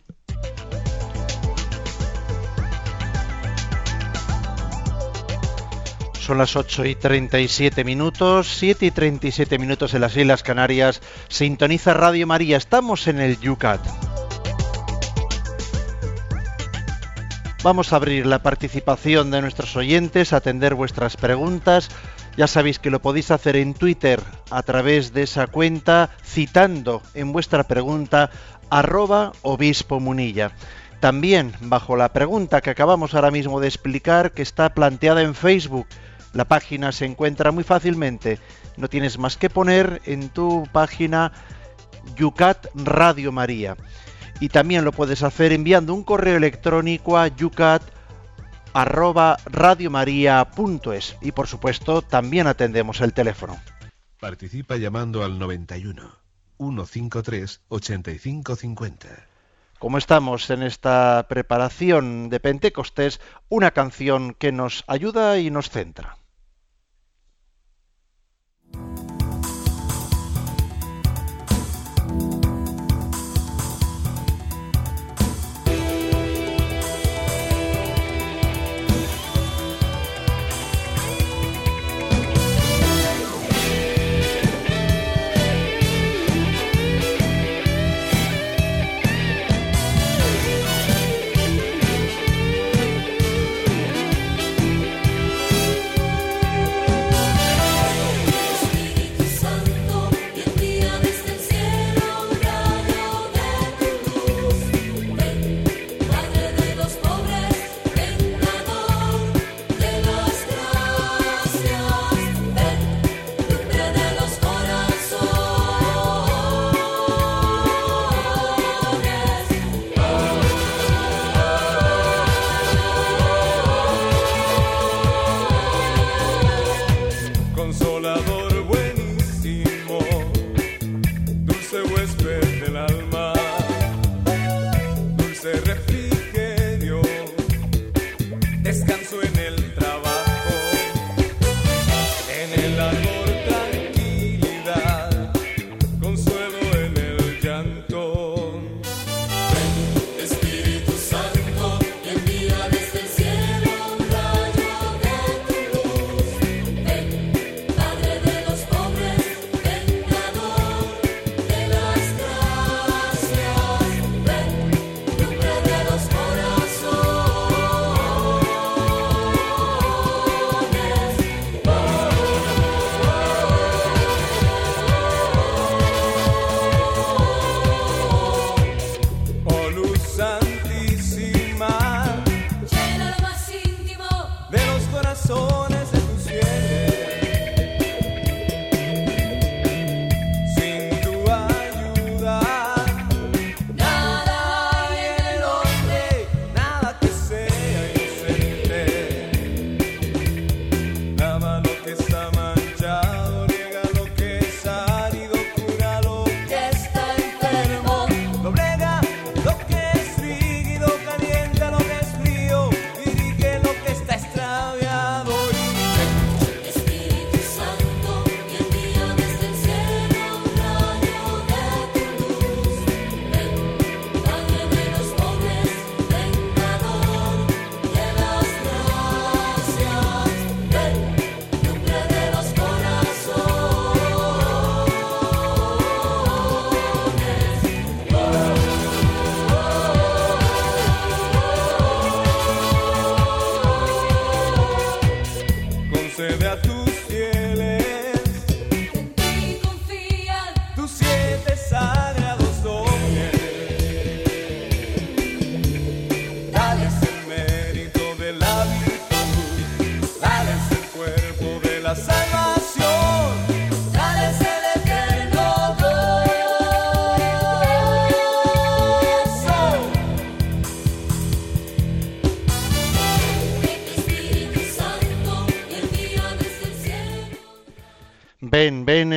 Son las 8 y 37 minutos, 7 y 37 minutos en las Islas Canarias. Sintoniza Radio María, estamos en el Yucat. Vamos a abrir la participación de nuestros oyentes, atender vuestras preguntas. Ya sabéis que lo podéis hacer en Twitter a través de esa cuenta citando en vuestra pregunta arroba obispo munilla. También bajo la pregunta que acabamos ahora mismo de explicar que está planteada en Facebook. La página se encuentra muy fácilmente. No tienes más que poner en tu página Yucat Radio María y también lo puedes hacer enviando un correo electrónico a yucat@radiomaria.es y por supuesto también atendemos el teléfono. Participa llamando al 91 153 8550. Como estamos en esta preparación de Pentecostés, una canción que nos ayuda y nos centra.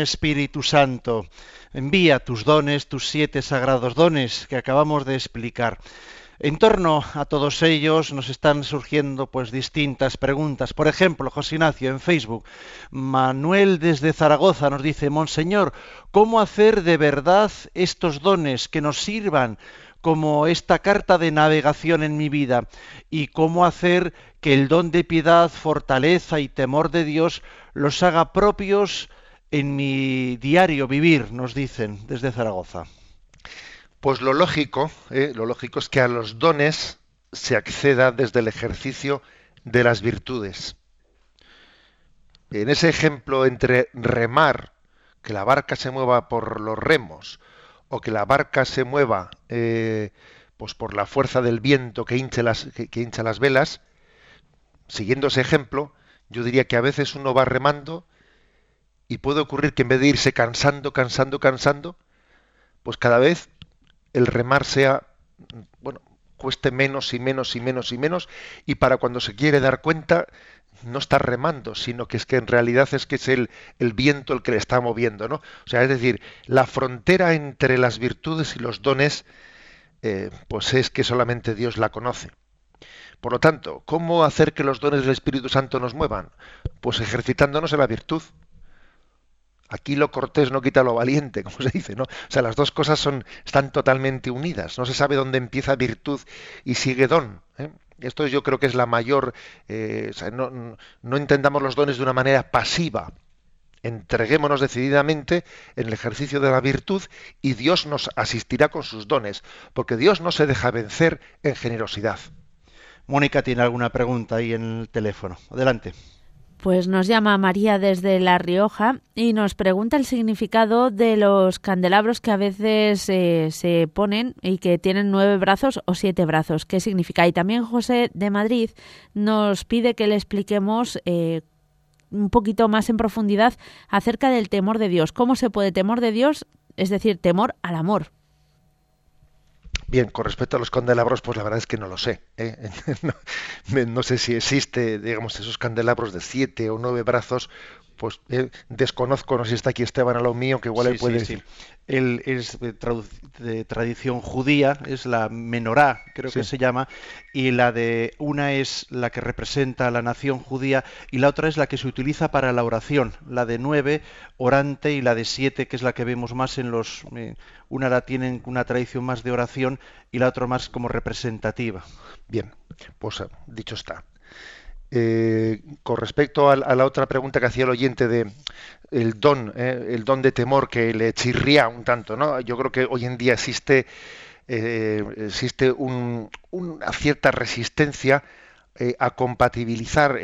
Espíritu Santo, envía tus dones, tus siete sagrados dones que acabamos de explicar. En torno a todos ellos nos están surgiendo pues distintas preguntas. Por ejemplo, José Ignacio en Facebook, Manuel desde Zaragoza nos dice, Monseñor, ¿cómo hacer de verdad estos dones que nos sirvan como esta carta de navegación en mi vida y cómo hacer que el don de piedad, fortaleza y temor de Dios los haga propios en mi diario vivir, nos dicen desde Zaragoza. Pues lo lógico, ¿eh? lo lógico es que a los dones se acceda desde el ejercicio de las virtudes. En ese ejemplo entre remar, que la barca se mueva por los remos, o que la barca se mueva eh, pues por la fuerza del viento que hincha, las, que hincha las velas, siguiendo ese ejemplo, yo diría que a veces uno va remando y puede ocurrir que en vez de irse cansando, cansando, cansando, pues cada vez el remar sea, bueno, cueste menos y menos y menos y menos, y para cuando se quiere dar cuenta, no está remando, sino que es que en realidad es que es el, viento el que le está moviendo, ¿no? O sea, es decir, la frontera entre las virtudes y los dones, eh, pues es que solamente Dios la conoce. Por lo tanto, ¿cómo hacer que los dones del Espíritu Santo nos muevan? Pues ejercitándonos en la virtud. Aquí lo cortés no quita lo valiente, como se dice, ¿no? O sea, las dos cosas son, están totalmente unidas. No se sabe dónde empieza virtud y sigue don. ¿eh? Esto yo creo que es la mayor. Eh, no, no entendamos los dones de una manera pasiva. Entreguémonos decididamente en el ejercicio de la virtud y Dios nos asistirá con sus dones, porque Dios no se deja vencer en generosidad. Mónica tiene alguna pregunta ahí en el teléfono. Adelante. Pues nos llama María desde La Rioja y nos pregunta el significado de los candelabros que a veces eh, se ponen y que tienen nueve brazos o siete brazos. ¿Qué significa? Y también José de Madrid nos pide que le expliquemos eh, un poquito más en profundidad acerca del temor de Dios. ¿Cómo se puede temor de Dios? Es decir, temor al amor. Bien, con respecto a los candelabros, pues la verdad es que no lo sé. ¿eh? no, no, sé si existe, digamos, esos candelabros de siete o nueve brazos, pues eh, desconozco, no sé si está aquí Esteban a lo mío, que igual sí, él puede sí, decir. Sí. Él es de, de, tradición judía, es la menorá, creo que se llama, y la de una es la que representa a la nación judía y la otra es la que se utiliza para la oración, la de nueve, orante, y la de siete, que es la que vemos más en los... Eh, una la tienen una tradición más de oración y la otra más como representativa. Bien, pues dicho está. Eh, con respecto a, la otra pregunta que hacía el oyente de el don, eh, el don de temor que le chirría un tanto, ¿no? Yo creo que hoy en día existe eh, existe un, una cierta resistencia a compatibilizar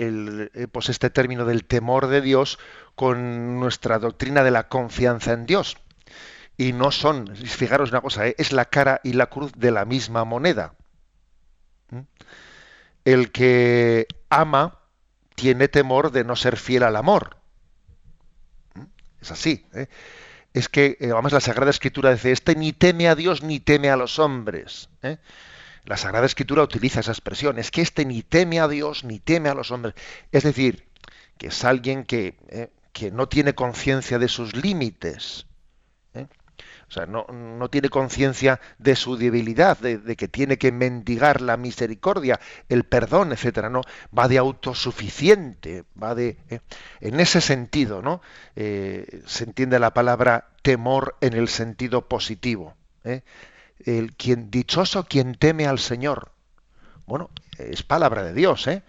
pues este término del temor de Dios con nuestra doctrina de la confianza en Dios. Y no son, fijaros una cosa, es la cara y la cruz de la misma moneda. ¿Mm? El que ama tiene temor de no ser fiel al amor. Es así. ¿eh? Es que, eh, además, la Sagrada Escritura dice, este ni teme a Dios ni teme a los hombres. ¿eh? La Sagrada Escritura utiliza esa expresión, es que este ni teme a Dios ni teme a los hombres. Es decir, que es alguien que, que no tiene conciencia de sus límites. O sea, no, no tiene conciencia de su debilidad, de, que tiene que mendigar la misericordia, el perdón, etcétera. No, va de autosuficiente, va de. Eh, en ese sentido, ¿no? Eh, se entiende la palabra temor en el sentido positivo. ¿eh? El quien dichoso quien teme al Señor. Bueno, es palabra de Dios, ¿eh?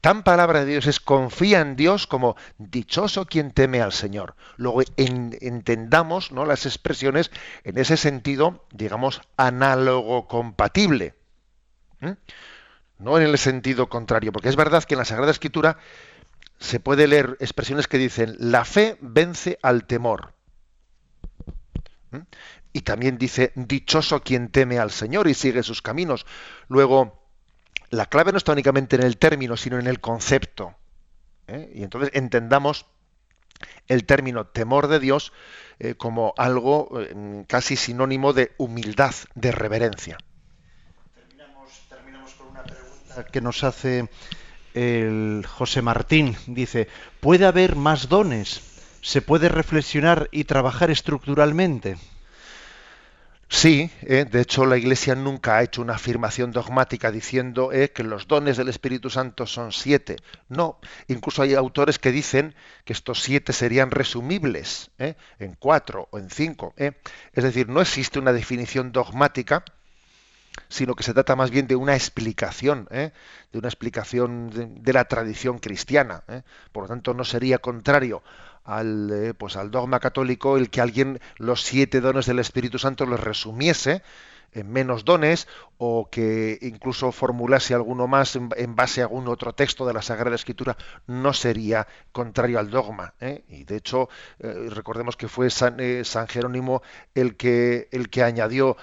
Tan palabra de Dios es confía en Dios como dichoso quien teme al Señor. Luego en, entendamos ¿no? las expresiones en ese sentido, digamos, análogo compatible. No en el sentido contrario, porque es verdad que en la Sagrada Escritura se puede leer expresiones que dicen la fe vence al temor. Y también dice dichoso quien teme al Señor y sigue sus caminos. Luego la clave no está únicamente en el término, sino en el concepto. ¿eh? Y entonces entendamos el término temor de Dios eh, como algo eh, casi sinónimo de humildad, de reverencia. Terminamos, con una pregunta que nos hace el José Martín. Dice, ¿puede haber más dones se puede reflexionar y trabajar estructuralmente. Sí, eh, de hecho la Iglesia nunca ha hecho una afirmación dogmática diciendo eh, que los dones del Espíritu Santo son siete. No, incluso hay autores que dicen que estos siete serían resumibles eh, en cuatro o en cinco. Es decir, no existe una definición dogmática, sino que se trata más bien de una explicación, de una explicación de, de la tradición cristiana. Por lo tanto, no sería contrario al, eh, pues al dogma católico el que alguien los siete dones del Espíritu Santo los resumiese en menos dones o que incluso formulase alguno más en, base a algún otro texto de la Sagrada Escritura no sería contrario al dogma. ¿eh? Y de hecho, eh, recordemos que fue San, San, Jerónimo el que, el que añadió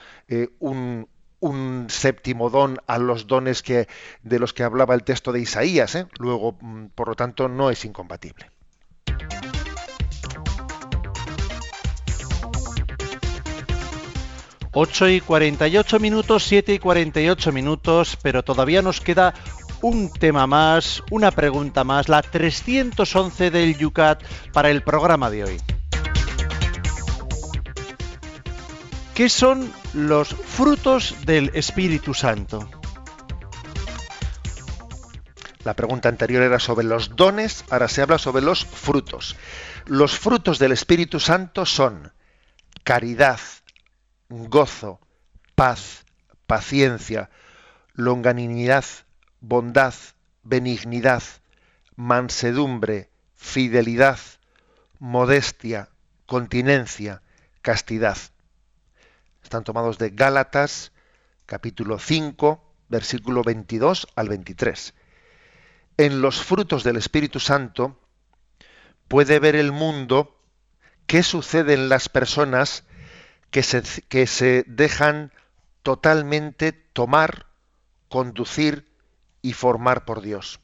un, un séptimo don a los dones que, de los que hablaba el texto de Isaías. Luego, mm, por lo tanto, no es incompatible. 8 y 48 minutos, 7 y 48 minutos, pero todavía nos queda un tema más, una pregunta más, la 311 del Yucat para el programa de hoy. ¿Qué son los frutos del Espíritu Santo? La pregunta anterior era sobre los dones, ahora se habla sobre los frutos. Los frutos del Espíritu Santo son caridad, gozo, paz, paciencia, longanimidad, bondad, benignidad, mansedumbre, fidelidad, modestia, continencia, castidad. Están tomados de Gálatas, capítulo 5, versículo 22 al 23. En los frutos del Espíritu Santo puede ver el mundo qué sucede en las personas que se, que se dejan totalmente tomar, conducir y formar por Dios.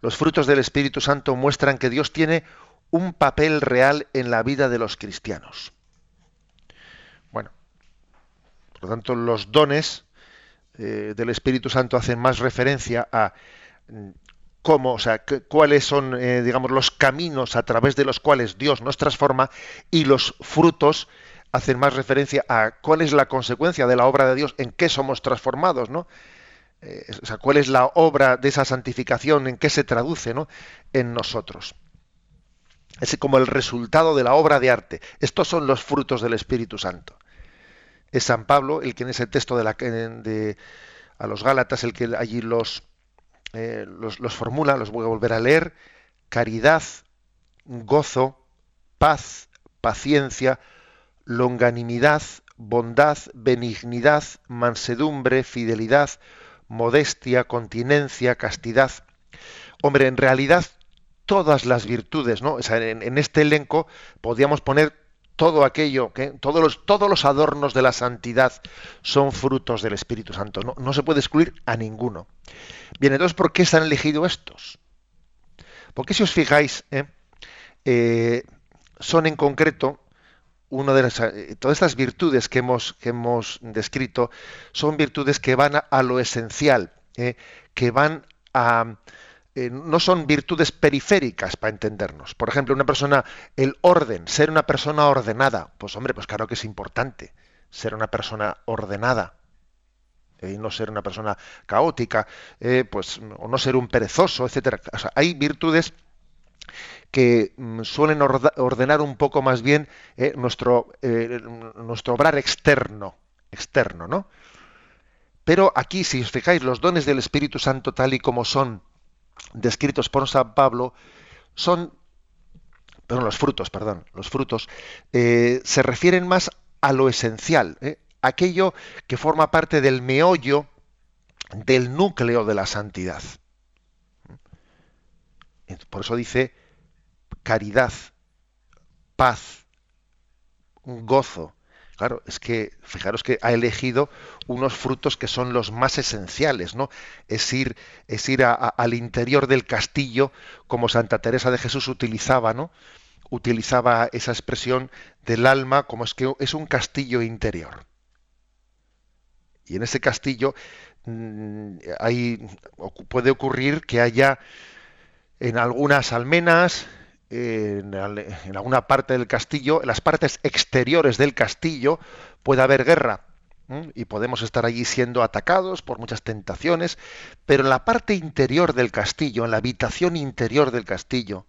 Los frutos del Espíritu Santo muestran que Dios tiene un papel real en la vida de los cristianos. Bueno, por lo tanto, los dones eh, del Espíritu Santo hacen más referencia a mm, cómo, o sea, cuáles son, eh, digamos, los caminos a través de los cuales Dios nos transforma y los frutos hacen más referencia a cuál es la consecuencia de la obra de Dios, en qué somos transformados, ¿no? Eh, o sea, cuál es la obra de esa santificación, en qué se traduce, ¿no? En nosotros. Es como el resultado de la obra de arte. Estos son los frutos del Espíritu Santo. Es San Pablo el que en ese texto de, la, de a los Gálatas, el que allí los, eh, los, los formula, los voy a volver a leer, caridad, gozo, paz, paciencia, longanimidad, bondad, benignidad, mansedumbre, fidelidad, modestia, continencia, castidad. Hombre, en realidad todas las virtudes, ¿no? en, este elenco podríamos poner todo aquello, que todos los, todos los adornos de la santidad son frutos del Espíritu Santo. No, se puede excluir a ninguno. Bien, entonces, ¿por qué se han elegido estos? Porque si os fijáis, ¿eh? Eh, son en concreto una de las, eh, todas estas virtudes que hemos, que hemos descrito son virtudes que van a, lo esencial, eh, que van a... Eh, no son virtudes periféricas para entendernos. Por ejemplo, una persona, el orden, ser una persona ordenada. Pues hombre, pues claro que es importante ser una persona ordenada y no ser una persona caótica, pues o no ser un perezoso, etcétera. hay virtudes que mm, suelen ordenar un poco más bien eh, nuestro, eh, nuestro obrar externo, externo, ¿no? Pero aquí, si os fijáis, los dones del Espíritu Santo, tal y como son descritos por San Pablo, son, perdón, los frutos, perdón, los frutos, eh, se refieren más a lo esencial, aquello que forma parte del meollo, del núcleo de la santidad. Por eso dice caridad, paz, gozo. Claro, es que fijaros que ha elegido unos frutos que son los más esenciales, ¿no? Es ir, es ir al interior del castillo, como Santa Teresa de Jesús utilizaba, ¿no? Utilizaba esa expresión del alma como es que es un castillo interior. Y en ese castillo mm, puede ocurrir que haya en algunas almenas, en, alguna parte del castillo, en las partes exteriores del castillo, puede haber guerra y podemos estar allí siendo atacados por muchas tentaciones, pero en la parte interior del castillo, en la habitación interior del castillo,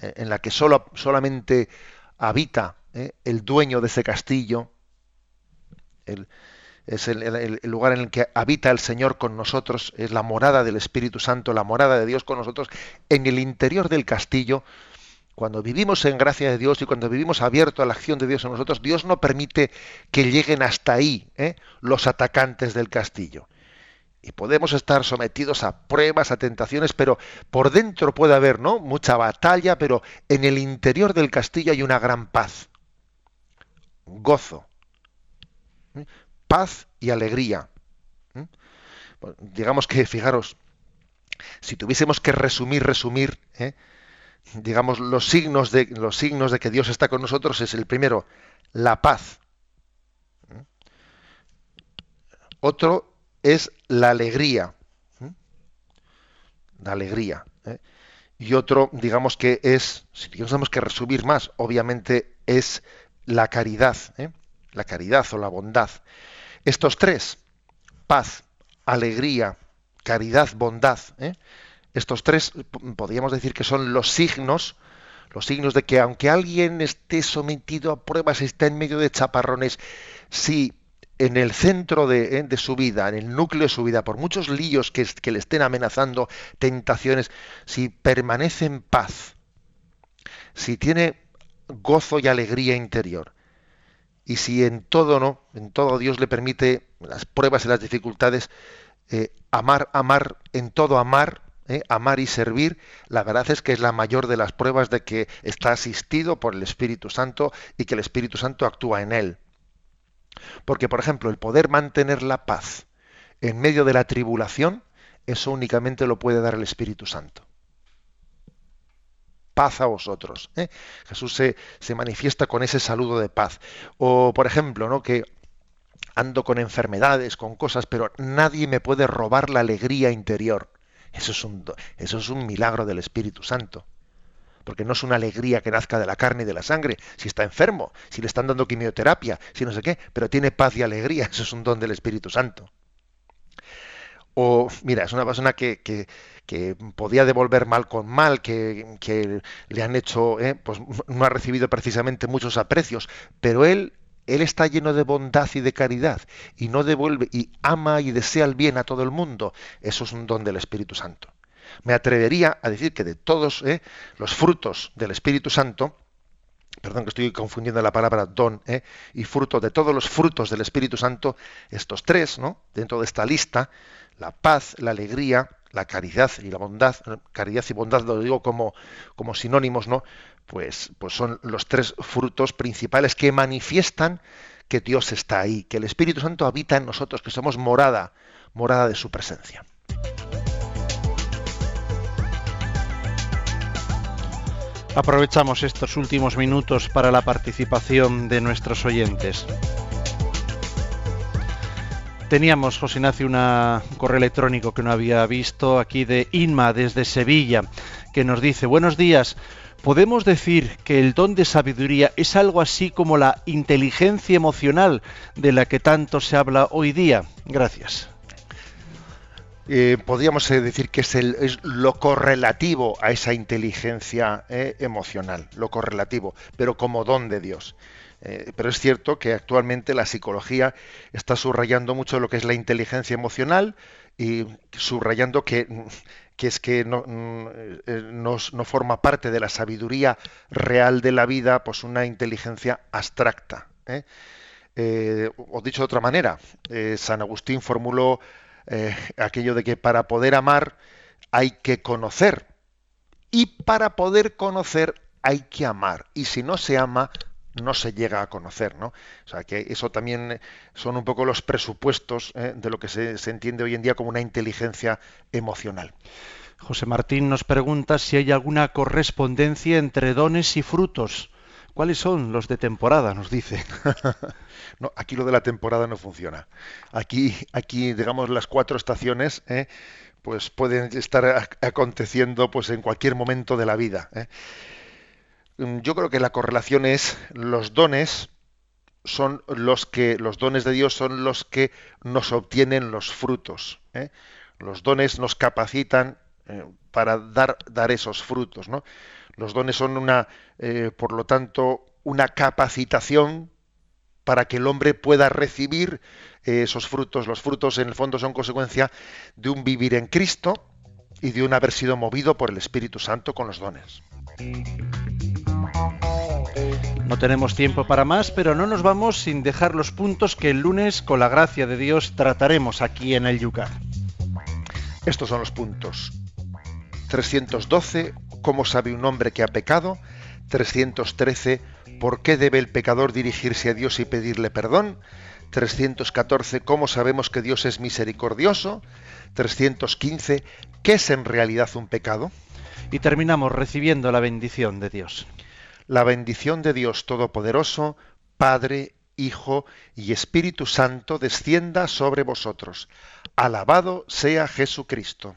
eh, en la que solo, solamente habita eh, el dueño de ese castillo, es el, lugar en el que habita el Señor con nosotros, es la morada del Espíritu Santo, la morada de Dios con nosotros, en el interior del castillo, cuando vivimos en gracia de Dios y cuando vivimos abierto a la acción de Dios en nosotros, Dios no permite que lleguen hasta ahí ¿eh? los atacantes del castillo. Y podemos estar sometidos a pruebas, a tentaciones, pero por dentro puede haber ¿no? mucha batalla, pero en el interior del castillo hay una gran paz, gozo, ¿eh? Paz y alegría. ¿eh? digamos que, fijaros, si tuviésemos que resumir, resumir, digamos, los signos de, los signos de que Dios está con nosotros es el primero, la paz. Otro es la alegría. La alegría. ¿eh? Y otro, digamos que es, si tenemos que resumir más, obviamente es la caridad. ¿eh? La caridad o la bondad. Estos tres, paz, alegría, caridad, bondad, ¿eh? Estos tres podríamos decir que son los signos, los signos de que aunque alguien esté sometido a pruebas, está en medio de chaparrones, si en el centro eh, de, su vida, en el núcleo de su vida, por muchos líos que le estén amenazando, tentaciones, si permanece en paz, si tiene gozo y alegría interior, y si en todo no, en todo Dios le permite las pruebas y las dificultades, eh, amar, amar, en todo amar, ¿eh? amar y servir, la verdad es que es la mayor de las pruebas de que está asistido por el Espíritu Santo y que el Espíritu Santo actúa en él. Porque, por ejemplo, el poder mantener la paz en medio de la tribulación, eso únicamente lo puede dar el Espíritu Santo. Paz a vosotros. ¿eh? Jesús se, se, manifiesta con ese saludo de paz. O, por ejemplo, ¿no? que ando con enfermedades, con cosas, pero nadie me puede robar la alegría interior. Eso es un, eso es un milagro del Espíritu Santo. Porque no es una alegría que nazca de la carne y de la sangre, si está enfermo, si le están dando quimioterapia, si no sé qué, pero tiene paz y alegría, eso es un don del Espíritu Santo. O, mira, es una persona que, que, podía devolver mal con mal, que, que le han hecho, eh, pues no ha recibido precisamente muchos aprecios, pero él él está lleno de bondad y de caridad y no devuelve y ama y desea el bien a todo el mundo. Eso es un don del Espíritu Santo. Me atrevería a decir que de todos eh, los frutos del Espíritu Santo, perdón que estoy confundiendo la palabra don eh, y fruto, de todos los frutos del Espíritu Santo, estos tres, ¿no? dentro de esta lista, la paz, la alegría, la caridad y la bondad, caridad y bondad lo digo como, como sinónimos, ¿no? Pues, pues son los tres frutos principales que manifiestan que Dios está ahí, que el Espíritu Santo habita en nosotros, que somos morada, morada de su presencia. Aprovechamos estos últimos minutos para la participación de nuestros oyentes. Teníamos, José Ignacio, un correo electrónico que no había visto aquí de Inma desde Sevilla, que nos dice, buenos días, ¿podemos decir que el don de sabiduría es algo así como la inteligencia emocional de la que tanto se habla hoy día? Gracias. Eh, podríamos eh, decir que es, el, es, lo correlativo a esa inteligencia eh, emocional, lo correlativo, pero como don de Dios. Eh, pero es cierto que actualmente la psicología está subrayando mucho lo que es la inteligencia emocional y subrayando que, es que no, eh, no, forma parte de la sabiduría real de la vida, pues una inteligencia abstracta. ¿eh? os dicho de otra manera, San Agustín formuló aquello de que para poder amar hay que conocer y para poder conocer hay que amar. Y si no se ama, no se llega a conocer, ¿no? O sea, que eso también son un poco los presupuestos ¿eh? de lo que se, se, entiende hoy en día como una inteligencia emocional. José Martín nos pregunta si hay alguna correspondencia entre dones y frutos. ¿Cuáles son los de temporada? Nos dice. no, aquí lo de la temporada no funciona. Aquí, aquí digamos, las cuatro estaciones, ¿eh? pues pueden estar aconteciendo pues en cualquier momento de la vida. ¿eh? Mm, yo creo que la correlación es los dones son los que los dones de Dios son los que nos obtienen los frutos. ¿eh? Los dones nos capacitan eh, para dar, dar esos frutos. ¿no? Los dones son una, por lo tanto, una capacitación para que el hombre pueda recibir esos frutos. Los frutos en el fondo son consecuencia de un vivir en Cristo y de un haber sido movido por el Espíritu Santo con los dones. No tenemos tiempo para más, pero no nos vamos sin dejar los puntos que el lunes, con la gracia de Dios, trataremos aquí en el Yucat. Estos son los puntos. 312. ¿Cómo sabe un hombre que ha pecado? 313. ¿Por qué debe el pecador dirigirse a Dios y pedirle perdón? 314, ¿cómo sabemos que Dios es misericordioso? 315, ¿qué es en realidad un pecado? Y terminamos recibiendo la bendición de Dios. La bendición de Dios Todopoderoso, Padre, Hijo y Espíritu Santo descienda sobre vosotros. Alabado sea Jesucristo.